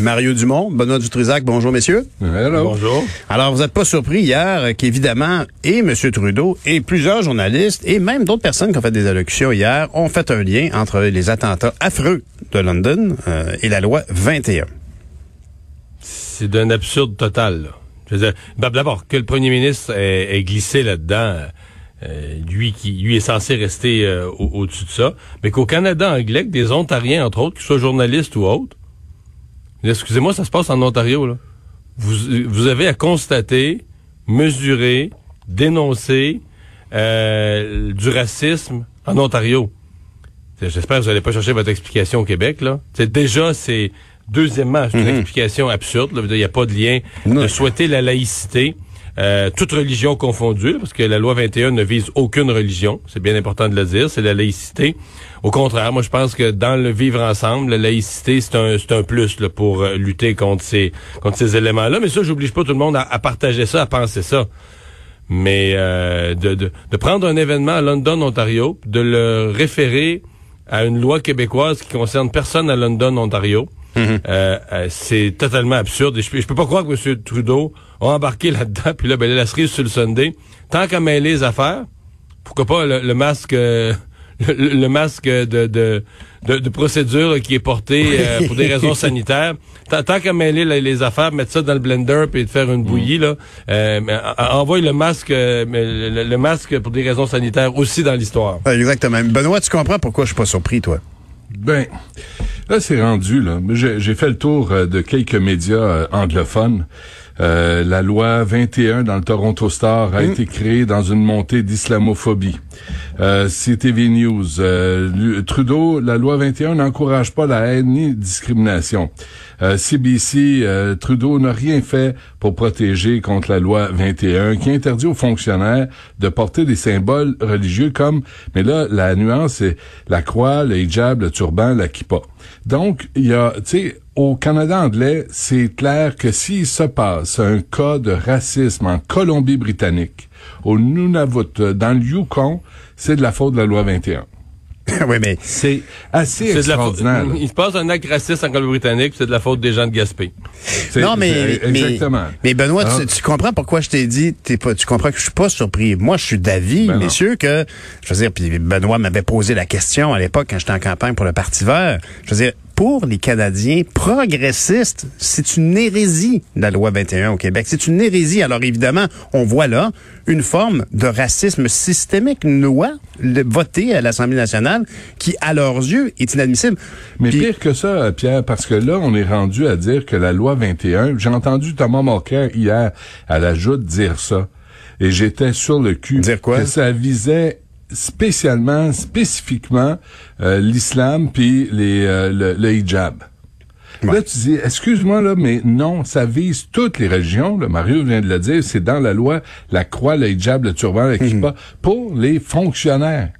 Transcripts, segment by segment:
Mario Dumont, Benoît Dutrisac, bonjour messieurs. Hello. Bonjour. Alors, vous n'êtes pas surpris hier qu'évidemment, et M. Trudeau, et plusieurs journalistes, et même d'autres personnes qui ont fait des allocutions hier, ont fait un lien entre les attentats affreux de London euh, et la loi 21. C'est d'un absurde total, là. Je veux dire, d'abord, que le premier ministre ait, ait glissé là-dedans, euh, lui qui lui est censé rester euh, au- au-dessus de ça, mais qu'au Canada anglais, que des Ontariens, entre autres, qu'ils soient journalistes ou autres, excusez-moi, ça se passe en Ontario, là. Vous, vous avez à constater, mesurer, dénoncer euh, du racisme en Ontario. J'espère que vous n'allez pas chercher votre explication au Québec, là. C'est déjà, c'est deuxièmement, c'est une explication absurde. Il n'y a pas de lien Non. de souhaiter la laïcité, euh, toute religion confondue, là, parce que la loi 21 ne vise aucune religion. C'est bien important de le dire. C'est la laïcité. Au contraire, moi, je pense que dans le vivre ensemble, la laïcité, c'est un, c'est un plus là, pour euh, lutter contre ces, contre ces éléments-là. Mais ça, j'oblige pas tout le monde à, à partager ça, à penser ça. Mais euh, de, de, de prendre un événement à London, Ontario, de le référer à une loi québécoise qui concerne personne à London, Ontario, euh, euh, c'est totalement absurde. Et je, je peux pas croire que M. Trudeau a embarqué là-dedans, puis là, ben, la cerise sur le Sunday. Tant qu'à mêler les affaires, pourquoi pas le, le masque... euh, le, le masque de, de, de, de procédure qui est porté euh, pour des raisons sanitaires. Tant, tant qu'à mêler les, les affaires, mettre ça dans le blender puis de faire une bouillie là, euh, envoie le masque, euh, le, le masque pour des raisons sanitaires aussi dans l'histoire. Euh, Exactement. Benoît, tu comprends pourquoi je suis pas surpris, toi? Ben, là, c'est rendu, là. J'ai fait le tour euh, de quelques médias euh, anglophones. Euh, la loi 21 dans le Toronto Star a été créée dans une montée d'islamophobie. Euh, CTV News, euh, Trudeau, la loi 21 n'encourage pas la haine ni discrimination. Euh, CBC, euh, Trudeau n'a rien fait pour protéger contre la loi 21 qui interdit aux fonctionnaires de porter des symboles religieux comme, mais là, la nuance, c'est la croix, le hijab, le turban, la kippa. Donc, il y a, tu sais, au Canada anglais, c'est clair que s'il se passe un cas de racisme en Colombie-Britannique, au Nunavut, dans le Yukon, c'est de la faute de la loi 21. oui, mais C'est assez C'est de la extraordinaire. Il se passe un acte raciste en Colombie-Britannique, puis c'est de la faute des gens de Gaspé. Non, mais, exactement. mais Benoît, Ah. tu, tu comprends pourquoi je t'ai dit, t'es pas, tu comprends que je suis pas surpris. Moi, je suis d'avis, Ben non. messieurs, que, je veux dire, puis Benoît m'avait posé la question à l'époque quand j'étais en campagne pour le Parti vert. Je veux dire, pour les Canadiens progressistes, c'est une hérésie, la loi 21 au Québec. C'est une hérésie. Alors, évidemment, on voit là une forme de racisme systémique, une loi votée à l'Assemblée nationale qui, à leurs yeux, est inadmissible. Mais Puis- pire que ça, Pierre, parce que là, on est rendu à dire que la loi 21, j'ai entendu Thomas Mulcair hier à la joute dire ça, et j'étais sur le cul. Dire quoi? Que ça visait spécialement, spécifiquement, euh, l'islam puis les, euh, le, le hijab. Là, tu dis, excuse-moi, là, mais non, ça vise toutes les religions. Là, Mario vient de le dire, c'est dans la loi, la croix, le hijab, le turban, le kippa, pour les fonctionnaires.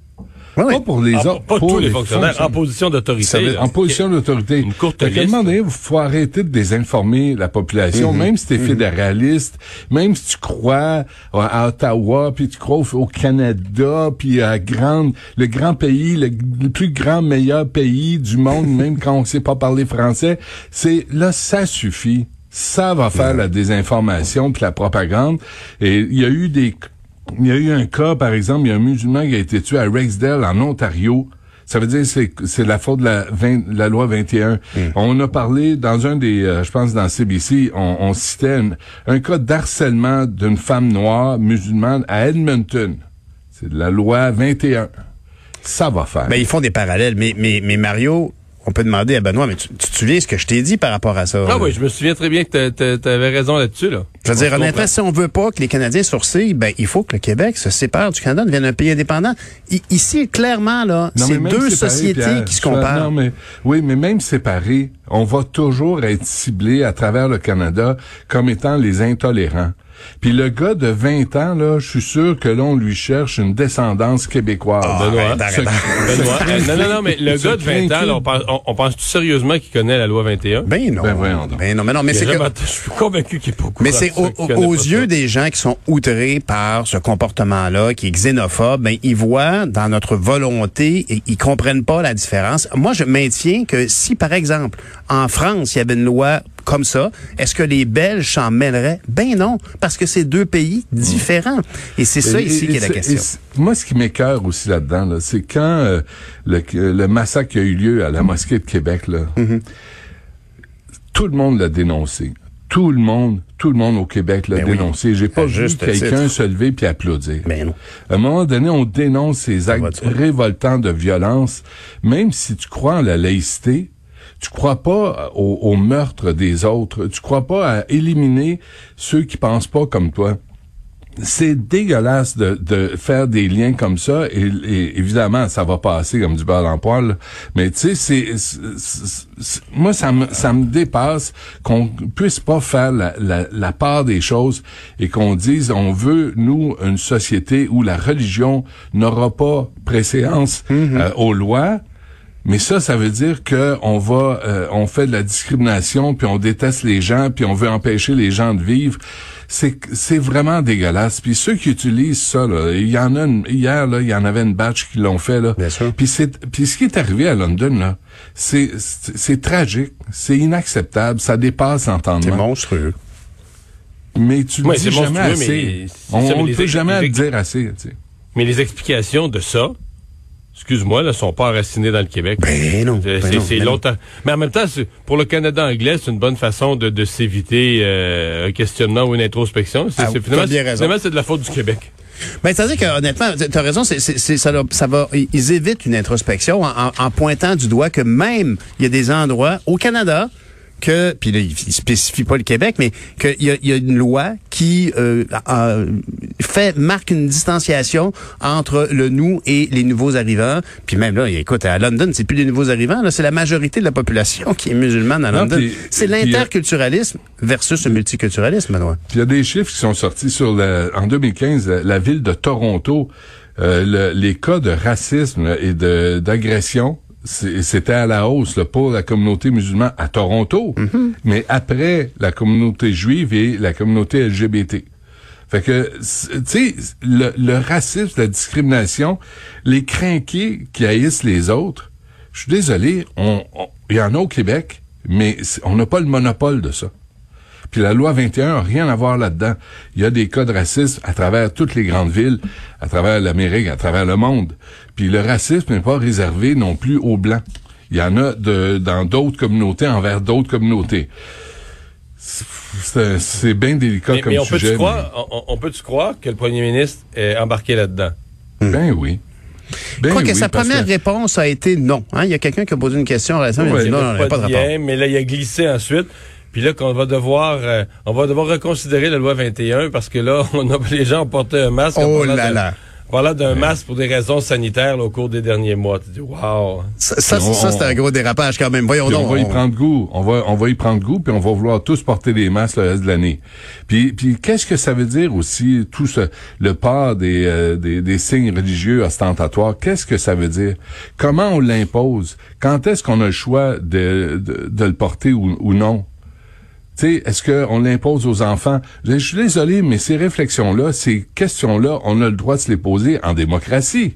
Oui, oui. Pas pour les Ah, autres. pas pour tous les fonctionnaires, en position d'autorité. en position d'autorité. Une courte Fait liste. il faut arrêter de désinformer la population, même si tu es fédéraliste, même si tu crois à, à Ottawa, puis tu crois au, au Canada, puis à grande, le grand pays, le, le plus grand, meilleur pays du monde, même quand on sait pas parler français, c'est là, ça suffit. Ça va faire la désinformation puis la propagande. Et il y a eu des il y a eu un cas, par exemple, il y a un musulman qui a été tué à Rexdale, en Ontario. Ça veut dire que c'est c'est la faute de la, 20 la loi 21. On a parlé dans un des, euh, je pense dans CBC, on, on citait un, un cas d'harcèlement d'une femme noire musulmane à Edmonton. C'est de la loi 21. Ça va faire. Ben, ils font des parallèles. Mais, mais, mais Mario, on peut demander à Benoît, mais tu, tu te souviens ce que je t'ai dit par rapport à ça? Ah oui, je me souviens très bien que tu avais raison là-dessus. Là. Je veux dire, On honnêtement, si on veut pas que les Canadiens sourcillent, ben, il faut que le Québec se sépare du Canada, devienne un pays indépendant. I- ici, clairement, là, c'est deux séparé, sociétés Pierre, qui se comparent. Non, mais, oui, mais même séparés, on va toujours être ciblé à travers le Canada comme étant les intolérants. Puis le gars de 20 ans, là, je suis sûr que l'on lui cherche une descendance québécoise. Benoît, arrête, Ce- arrête, Benoît, ce- euh, non, non, non, mais le gars de 20 ans, là, on pense, on, on pense tout sérieusement qu'il connaît la loi 21? Ben non. Ben voyons donc. Ben non, mais non, mais c'est que- Je suis convaincu qu'il est courant Mais c'est au- aux yeux ça. des gens qui sont outrés par ce comportement-là, qui est xénophobe, ben, ils voient dans notre volonté et ils comprennent pas la différence. Moi, je maintiens que si, par exemple, en France, il y avait une loi comme ça, est-ce que les Belges s'en mêleraient? Ben non, parce que c'est deux pays différents. Et c'est ça Et- ici qui est la question. et moi, ce qui m'écœure aussi là-dedans, là, c'est quand euh, le, le massacre qui a eu lieu à la mosquée de Québec, là, Mm-hmm. tout le monde l'a dénoncé. Tout le monde, tout le monde au Québec l'a Ben oui. dénoncé. J'ai pas vu quelqu'un titre. se lever puis applaudir. Ben non. À un moment donné, on dénonce ces actes révoltants de violence, même si tu crois en la laïcité. Tu crois pas au, au meurtre des autres? Tu crois pas à éliminer ceux qui pensent pas comme toi? C'est dégueulasse de, de faire des liens comme ça et, et évidemment ça va passer comme du beurre le poil mais tu sais c'est moi ça me ça me dépasse qu'on puisse pas faire la, la, la part des choses et qu'on dise on veut nous une société où la religion n'aura pas préséance euh, aux lois mais ça, ça veut dire que on va, euh, on fait de la discrimination, puis on déteste les gens, puis on veut empêcher les gens de vivre. C'est, c'est vraiment dégueulasse. Puis ceux qui utilisent ça, là, il y en a une, hier là, il y en avait une batch qui l'ont fait là. Bien sûr. Puis c'est, puis ce qui est arrivé à London là, c'est, c'est, c'est tragique, c'est inacceptable, ça dépasse C'est l'entendement. monstrueux. Mais tu Ouais, dis c'est jamais monstrueux, assez. mais c'est On, les- ne peut jamais les- dire assez. Tu sais. Mais les explications de ça, excuse-moi, ne sont pas enracinées dans le Québec. Ben non, C'est- ben c'est ben longtemps. Mais en même temps, pour le Canada anglais, c'est une bonne façon de, de s'éviter euh, un questionnement ou une introspection. C'est, Ah, finalement, bien c'est- raison. finalement, c'est de la faute du Québec. Ben, c'est-à-dire que honnêtement, t'as raison, c'est, ça, ça va, ils évitent une introspection en, en- en pointant du doigt que même il y a des endroits au Canada que, puis là, il, il spécifie pas le Québec, mais qu'il y a, il y a une loi qui euh, euh, fait marque une distanciation entre le nous et les nouveaux arrivants. Puis même là, écoute, à London, c'est plus les nouveaux arrivants, là, c'est la majorité de la population qui est musulmane à London. c'est euh, l'interculturalisme versus le multiculturalisme, Benoît. Il y a des chiffres qui sont sortis sur le, en 2015, la, la ville de Toronto, euh, le- les cas de racisme et de d'agression, c'était à la hausse là, pour la communauté musulmane à Toronto, mais après la communauté juive et la communauté LGBT. Fait que, tu sais, le, le racisme, la discrimination, les crinqués qui haïssent les autres, je suis désolé, on- on- il y en a au Québec, mais on n'a pas le monopole de ça. Puis la loi 21 n'a rien à voir là-dedans. Il y a des cas de racisme à travers toutes les grandes villes, à travers l'Amérique, à travers le monde. Puis le racisme n'est pas réservé non plus aux Blancs. Il y en a de, dans d'autres communautés envers d'autres communautés. C'est bien délicat Mais, comme mais on peut-tu sujet. croire, on, on peut-tu croire que le premier ministre est embarqué là-dedans? mais- Ben oui. Je Ben crois que oui, sa première que- réponse a été non. Hein? Il y a quelqu'un qui a posé une question à la il a dit non, non, avait il n'y a pas de de rapport. lien, mais là, il a glissé ensuite. Puis là, qu'on va devoir, euh, on va devoir reconsidérer la loi 21 parce que là, on a, les gens ont porté un masque. Oh parlant là de- là. Parlant d'un masque pour des raisons sanitaires là, au cours des derniers mois. Tu dis, wow. Ça, ça, c'est un gros dérapage quand même. Voyons donc. on va y on- prendre goût. On va, on va y prendre goût, puis on va vouloir tous porter des masques le reste de l'année. Puis, puis qu'est-ce que ça veut dire aussi tout ce, le port des, euh, des, des signes religieux ostentatoires? Qu'est-ce que ça veut dire? Comment on l'impose? Quand est-ce qu'on a le choix de, de, de le porter ou, ou non? Sais, est-ce qu'on l'impose aux enfants? Je suis désolé, mais ces réflexions-là, ces questions-là, on a le droit de se les poser en démocratie.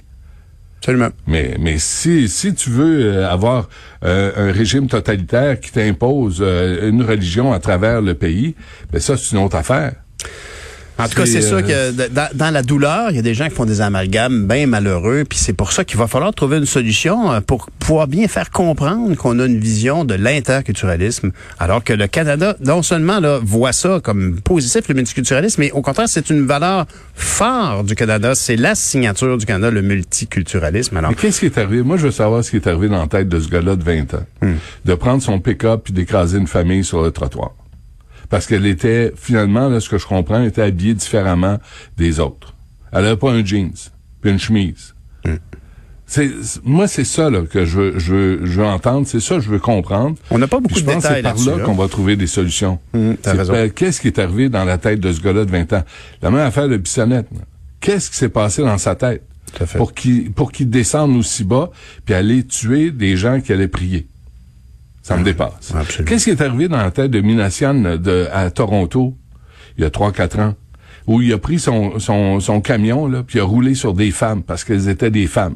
Absolument. Mais, mais si, si tu veux euh, avoir euh, un régime totalitaire qui t'impose euh, une religion à travers le pays, ben ça, c'est une autre affaire. En tout cas, c'est sûr euh, que dans, dans la douleur, il y a des gens qui font des amalgames bien malheureux, puis c'est pour ça qu'il va falloir trouver une solution euh, pour pouvoir bien faire comprendre qu'on a une vision de l'interculturalisme, alors que le Canada, non seulement là, voit ça comme positif, le multiculturalisme, mais au contraire, c'est une valeur forte du Canada. C'est la signature du Canada, le multiculturalisme. Alors, Mais qu'est-ce qui est arrivé? Moi, je veux savoir ce qui est arrivé dans la tête de ce gars-là de 20 ans. De prendre son pick-up puis d'écraser une famille sur le trottoir. Parce qu'elle était, finalement, là, ce que je comprends, elle était habillée différemment des autres. Elle avait pas un jeans, puis une chemise. C'est moi, c'est ça là, que je veux, je, veux, je veux entendre. C'est ça que je veux comprendre. On n'a pas beaucoup Puis de je pense détails c'est par là là. qu'on va trouver des solutions. T'as C'est raison. pas- Qu'est-ce qui est arrivé dans la tête de ce gars-là de 20 ans? La même affaire de Bissonnette. là. Qu'est-ce qui s'est passé dans sa tête? Tout à fait. Pour qu'il pour qu'il descende aussi bas puis aller tuer des gens qui allaient prier? Ça me dépasse. Qu'est-ce qui est arrivé dans la tête de Minassian de, à Toronto il y a 3-4 ans? Où il a pris son, son, son camion, là, puis il a roulé sur des femmes parce qu'elles étaient des femmes?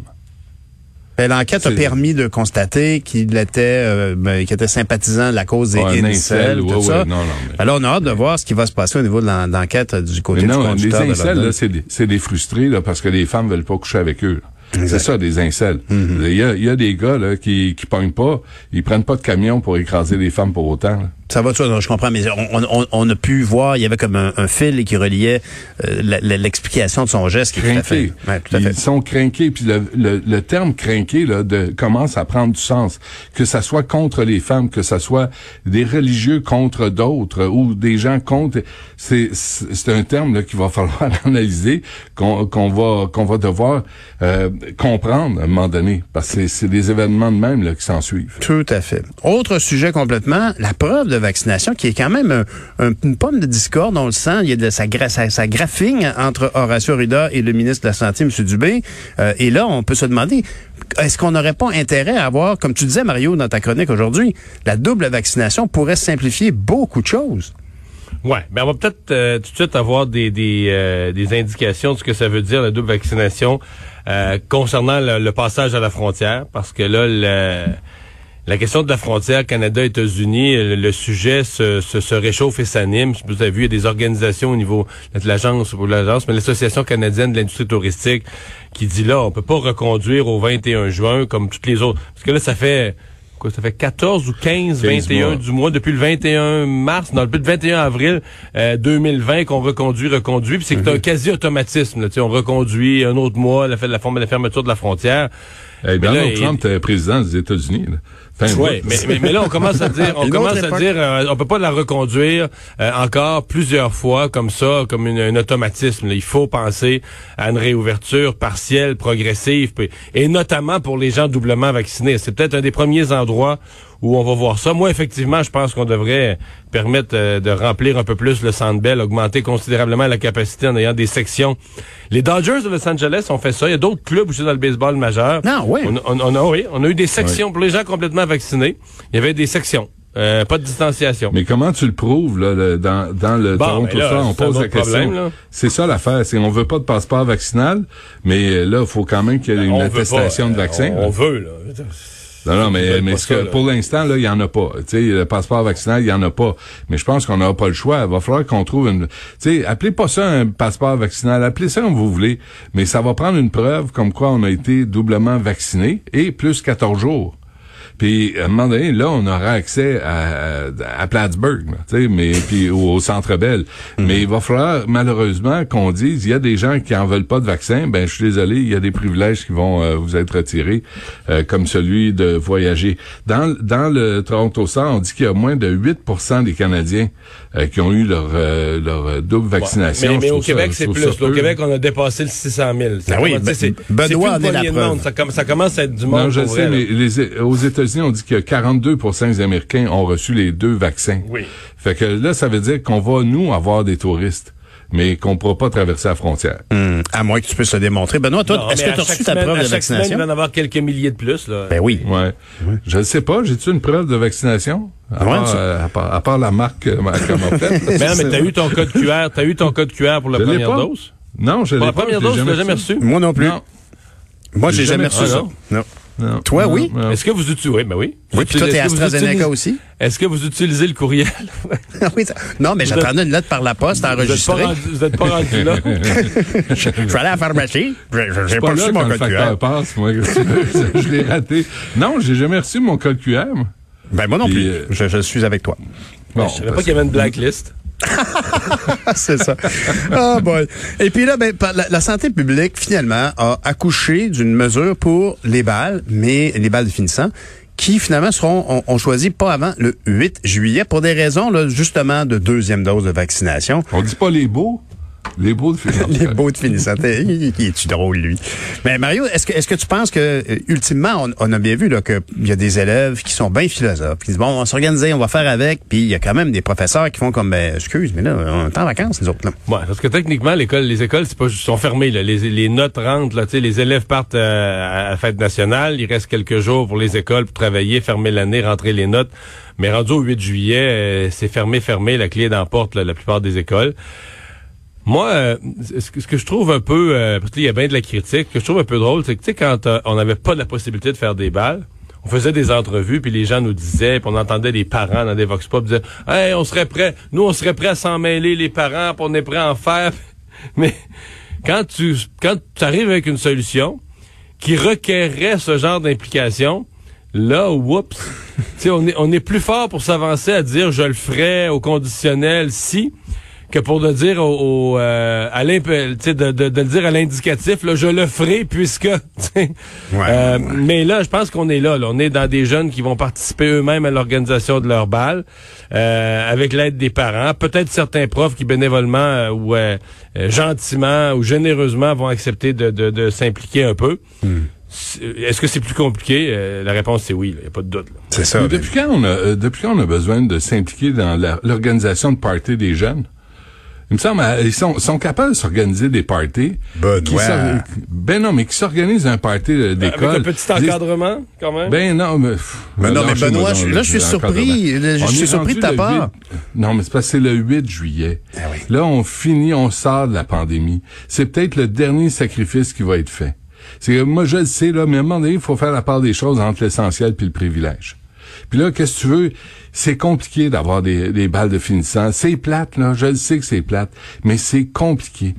Ben, L'enquête a permis de constater qu'il était, euh, ben, qu'il était sympathisant de la cause des Ouais, incels, tout ouais, ça. ouais, non, non, mais- Alors, on a hâte de voir ce qui va se passer au niveau de l'en- l'enquête euh, du côté Mais du non, les conducteur de incels, c'est des, c'est des frustrés, là, parce que les femmes veulent pas coucher avec eux. là. C'est ça, des incels. Il y, a, il y a des gars, là, qui, qui pognent pas, ils prennent pas de camion pour écraser les femmes pour autant, là. Ça va non, je comprends, mais on, on- on- a pu voir, il y avait comme un, un fil qui reliait euh, l'explication de son geste qui est tout à fait. Ouais, tout à Ils fait. sont crinqués. Puis le, le, le terme crinqué là, de, commence à prendre du sens. Que ça soit contre les femmes, que ça soit des religieux contre d'autres ou des gens contre... C'est c'est c'est un terme là, qu'il va falloir analyser, qu'on qu'on va qu'on va devoir euh, comprendre à un moment donné. Parce que c'est- c'est des événements de même là, qui s'en suivent. Tout à fait. Autre sujet complètement, la preuve de vaccination, qui est quand même un- un- une pomme de discorde, on le sent, il y a de sa, sa, entre Horacio Rida et le ministre de la Santé, M. Dubé. Euh, et là, on peut se demander, est-ce qu'on n'aurait pas intérêt à avoir, comme tu disais, Mario, dans ta chronique aujourd'hui, la double vaccination pourrait simplifier beaucoup de choses? Ouais, ben on va peut-être euh, tout de suite avoir des euh, des indications de ce que ça veut dire la double vaccination concernant le, le passage à la frontière, parce que là le- la question de la frontière Canada-États-Unis, le, le sujet se, se, se réchauffe et s'anime. Vous avez vu, il y a des organisations au niveau de l'agence ou l'agence, mais l'Association canadienne de l'industrie touristique qui dit là, on peut pas reconduire au 21 juin comme toutes les autres, parce que là ça fait quoi, ça fait 14 ou 15, 15 21 mois. du mois depuis le 21 mars, non, depuis le 21 avril euh, 2020 qu'on reconduit, reconduit, puis c'est c'est un quasi-automatisme. là, on reconduit un autre mois la, la, forme- la fermeture de la frontière. Hey, là, Donald il- Trump était président des États-Unis. Oui, mais, mais, mais là, on commence à dire, on commence à dire, euh, on peut pas la reconduire euh, encore plusieurs fois comme ça, comme une- un automatisme. là. Il faut penser à une réouverture partielle, progressive, et notamment pour les gens doublement vaccinés. C'est peut-être un des premiers endroits où on va voir ça. Moi, effectivement, je pense qu'on devrait permettre euh, de remplir un peu plus le Centre Bell, augmenter considérablement la capacité en ayant des sections. Les Dodgers de Los Angeles ont fait ça. Il y a d'autres clubs aussi dans le baseball majeur. Non, oui. On, on- on a, oui, on a eu des sections pour les gens complètement vaccinés. Il y avait des sections. Euh, pas de distanciation. Mais comment tu le prouves là, le- dans, dans le Bon, Toronto là, Star? On pose la question. C'est ça l'affaire. C'est on veut pas de passeport vaccinal, mais euh, là, il faut quand même qu'il y ait une On veut attestation pas, de vaccin. là. On, veut, là. Non, non, mais, mais ce que, pour l'instant, là, il y en a pas. Tu sais, le passeport vaccinal, il y en a pas. Mais je pense qu'on n'aura pas le choix. Il va falloir qu'on trouve une... Tu sais, appelez pas ça un passeport vaccinal. Appelez ça comme vous voulez. Mais ça va prendre une preuve comme quoi on a été doublement vacciné et plus 14 jours. Puis à un moment donné, là, on aura accès à, à Plattsburgh, là, tu sais, mais puis au, au Centre Bell. Mais il va falloir malheureusement qu'on dise, il y a des gens qui en veulent pas de vaccin. Ben, je suis désolé, il y a des privilèges qui vont euh, vous être retirés, euh, comme celui de voyager. Dans dans le Toronto Star, on dit qu'il y a moins de 8% des Canadiens euh, qui ont eu leur euh, leur euh, double vaccination. Mais, au ça- Québec, c'est plus. ça Au. Québec, on a dépassé le 600 000. Ça Ah oui, commence- Ben- c'est- Benoît c'est plus en une est la poignée de preuve. monde. Ça, com- ça commence à être du monde. Non, je pour sais, vrai, mais les, aux États-Unis, on dit que 42% des Américains ont reçu les deux vaccins. Oui. Fait que là, ça veut dire qu'on va, nous, avoir des touristes, mais qu'on ne pourra pas traverser la frontière. Hum, à moins que tu puisses le démontrer. Benoît, toi, Non, est-ce que tu as reçu ta semaine- preuve à de chaque semaine, vaccination? Il va en avoir quelques milliers de plus. Là. Ben oui. Ouais. Je ne sais pas, j'ai-tu une preuve de vaccination? À, Ouais, part, ça- euh, à, part, à part la marque euh, ma- qu'elle m'a faite. Mais non, mais t'as eu ton code QR, t'as eu ton code QR pour la Je première pas. dose? Non, je Pour l'ai la pas. première je l'ai dose, tu l'as jamais reçu. Moi non plus. Non. Moi, j'ai jamais reçu. ça. Non. Non, Toi, non, oui? non. Est-ce que vous utilisez, oui, ben oui. Oui, puis toi, t'es AstraZeneca utilisez- aussi? Est-ce que vous utilisez le courriel? Oui, ça- non, mais Vous j'attendais une lettre par la poste Vous êtes pas enregistrée. rendu, vous êtes pas rendu là? Je suis allé à la pharmacie. Je- je- J'ai pas pas reçu mon code QR. passe, moi. je l'ai raté. Non, j'ai jamais reçu mon code QR. Ben, moi non Puis, plus. euh, Je, je suis avec toi. Bon, Je savais pas qu'il y avait une blacklist. c'est ça. Ah, boy. Et puis là, ben, la santé publique, finalement, a accouché d'une mesure pour les balles, mais les balles de finissant, qui finalement seront, on, on choisit pas avant le 8 juillet pour des raisons, là, justement, de deuxième dose de vaccination. On dit pas les beaux. Les beaux de finissant. Les beaux de finissant. Il est-tu drôle, lui? Mais Mario, est-ce que, est-ce que tu penses que, euh, ultimement, on, on a bien vu là, qu'il y a des élèves qui sont bien philosophes, qui disent, bon, on va s'organiser, on va faire avec, puis il y a quand même des professeurs qui font comme, ben, excuse, mais là, on est en vacances, les autres, là. Ouais, parce que techniquement, l'école, les écoles, c'est pas, sont fermées, là. Les, les notes rentrent, là, tu sais, les élèves partent euh, à la fête nationale, il reste quelques jours pour les écoles pour travailler, fermer l'année, rentrer les notes. Mais rendu au 8 juillet, euh, c'est fermé, fermé, la clé d'emporte la plupart des écoles. Moi, euh, ce, que, je trouve un peu, euh, parce qu'il y a bien de la critique, ce que je trouve un peu drôle, c'est que tu sais, quand euh, on n'avait pas la possibilité de faire des balles, on faisait des entrevues, puis les gens nous disaient, puis on entendait les parents dans des vox pop dire, hey, on serait prêt, nous on serait prêt à s'en mêler les parents, puis on est prêt à en faire. Mais quand tu quand tu arrives avec une solution qui requerrait ce genre d'implication, Là, oups, on est, on est plus fort pour s'avancer à dire je le ferai au conditionnel si que pour le dire au, euh, à de, de, de, le dire à l'indicatif, là, je le ferai puisque. Ouais, euh, Mais là, je pense qu'on est là, là, On est dans des jeunes qui vont participer eux-mêmes à l'organisation de leur bal, euh, avec l'aide des parents. Peut-être certains profs qui bénévolement euh, ou gentiment ou généreusement vont accepter de, de, de s'impliquer un peu. Hmm. Est-ce que c'est plus compliqué? Euh, la réponse, c'est oui. Il n'y a pas de doute. C'est ça. Mais depuis, quand on a, euh, depuis quand on a besoin de s'impliquer dans l'organisation de parties des jeunes? Il me semble, euh, ils sont, sont capables de s'organiser des parties. Ben non, mais qui s'organisent un party d'école. Avec un petit encadrement, quand même. Ben non, mais... Ben non, mais Benoît, là, je suis surpris. Je suis surpris de ta part. non, mais c'est parce que c'est le 8 juillet. Ah là, on finit, on sort de la pandémie. C'est peut-être le dernier sacrifice qui va être fait. C'est moi je le sais là, mais à un moment donné, il faut faire la part des choses entre l'essentiel puis le privilège. Puis là, qu'est-ce que tu veux? C'est compliqué d'avoir des, des balles de finissant. C'est plate, là. Je le sais que c'est plate. Mais c'est compliqué.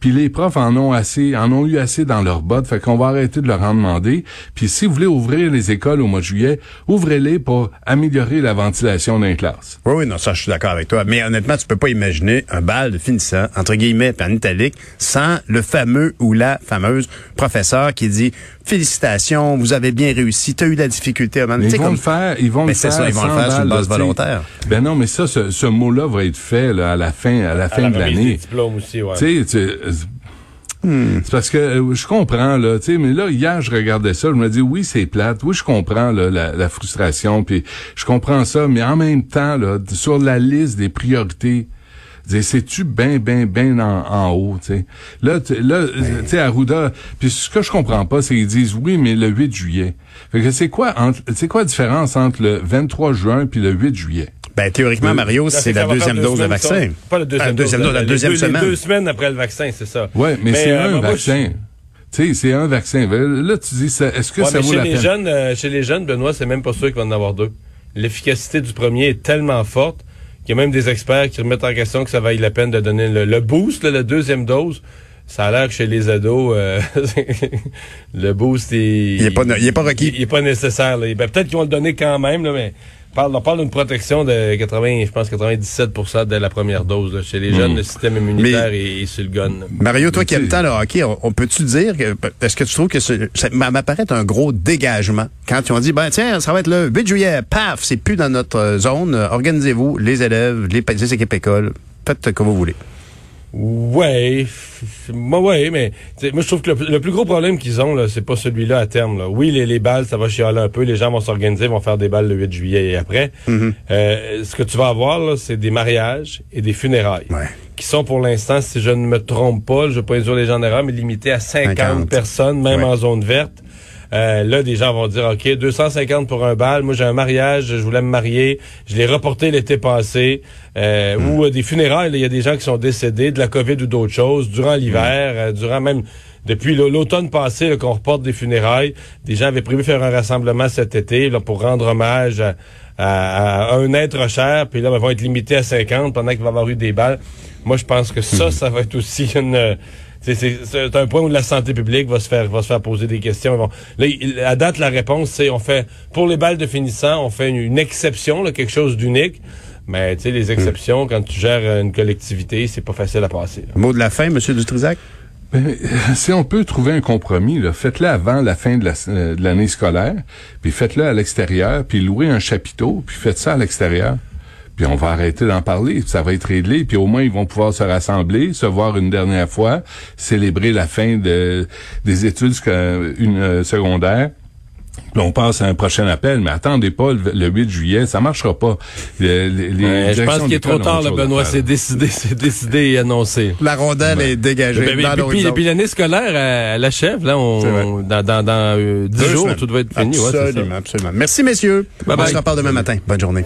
Puis les profs en ont assez, en ont eu assez dans leurs bottes, fait qu'on va arrêter de leur en demander. Puis si vous voulez ouvrir les écoles au mois de juillet, ouvrez-les pour améliorer la ventilation d'un classe. Oui, oui, non, ça, je suis d'accord avec toi. Mais honnêtement, tu peux pas imaginer un bal de finissant, entre guillemets, en italique, sans le fameux ou la fameuse professeur qui dit félicitations, vous avez bien réussi, tu as eu la difficulté à Ils vont le faire, ils vont le faire. Ça, ils vont le faire sur une base volontaire. Ben non, mais ça, ce, ce mot-là va être fait là, à la fin, à la fin de l'année. aussi, ouais. Tu sais, Hmm. C'est parce que euh, je comprends là, tu sais, mais là hier je regardais ça, je me dis oui c'est plate, oui je comprends là, la, frustration, puis je comprends ça, mais en même temps là, sur la liste des priorités, c'est-tu bien, bien, bien en, haut, tu sais? Là, là tu sais, Arruda, puis ce que je comprends pas, c'est qu'ils disent oui, mais le 8 juillet. Fait que c'est quoi, c'est quoi la différence entre le 23 juin puis le 8 juillet? Ben, théoriquement, Mario, c'est la deuxième dose de vaccin. Pas la deuxième, dose, la deuxième semaine. deux semaines après le vaccin, c'est ça. Ouais, mais, c'est euh, un vaccin. Tu sais, c'est un vaccin. Là, tu dis, est-ce que ça vaut chez la les peine? Jeunes, euh, chez les jeunes, Benoît, c'est même pas sûr qu'il va en avoir deux. L'efficacité du premier est tellement forte qu'il y a même des experts qui remettent en question que ça vaille la peine de donner le, boost, la deuxième dose. Ça a l'air que chez les ados, euh, le boost est... Il est pas, il est pas requis. Il, est pas nécessaire. Ben, peut-être qu'ils vont le donner quand même, là, mais parle, on parle d'une protection de 80, je pense 97% dès la première dose. Chez les jeunes, hmm. le système immunitaire est, sur le gun. Mario, toi qui aimes tant le hockey, on, peut-tu dire que est-ce que tu trouves que ça m'apparaît un gros dégagement quand ils ont dit ben tiens, ça va être le 8 juillet, paf, c'est plus dans notre zone, organisez-vous, les élèves, les, les équipes écoles, faites comme vous voulez. Ouais, moi ouais, mais moi je trouve que le, plus gros problème qu'ils ont là, c'est pas celui-là à terme. Là. Oui, les, les balles, ça va chialer un peu, les gens vont s'organiser, vont faire des balles le 8 juillet et après. Mm-hmm. euh, ce que tu vas avoir là, c'est des mariages et des funérailles, qui sont pour l'instant, si je ne me trompe pas, je vais pas les gens d'erreur, mais limités à 50, personnes, même en zone verte. Euh, là, des gens vont dire, OK, 250 pour un bal. Moi, j'ai un mariage, je voulais me marier. Je l'ai reporté l'été passé. Euh, hmm. Ou euh, des funérailles, il y a des gens qui sont décédés de la COVID ou d'autres choses durant l'hiver, hmm. durant même depuis l'automne passé qu'on reporte des funérailles. Des gens avaient prévu faire un rassemblement cet été là, pour rendre hommage à, un être cher. Puis là, ils vont être limités à 50 pendant qu'il va y avoir eu des balles. Moi, je pense que ça, hmm. ça va être aussi une c'est un point où la santé publique va se faire va se faire poser des questions. Bon, là, à date, la réponse, c'est on fait pour les balles de finissant, on fait une, exception, là, quelque chose d'unique. Mais tu sais, les exceptions, quand tu gères une collectivité, c'est pas facile à passer. Mot de la fin, Monsieur Dutrisac? Ben, si on peut trouver un compromis, faites-le avant la fin euh, de l'année scolaire, puis faites-le à l'extérieur, puis louez un chapiteau, puis faites ça à l'extérieur. Puis on va arrêter d'en parler, ça va être réglé, puis au moins ils vont pouvoir se rassembler, se voir une dernière fois, célébrer la fin de, des études une, euh, secondaires. Puis on passe à un prochain appel, mais attendez pas le, 8 juillet, ça marchera pas. Les, je pense qu'il est trop tard, le Benoît. C'est décidé, c'est décidé et annoncé. La rondelle est dégagée. Ben, ben, puis, puis l'année scolaire, elle, achève. Là, on, dans, dans, dans euh, 10 jours, tout va être fini. Absolument, ouais, absolument. Merci, messieurs. on se reparle demain matin. Bonne journée.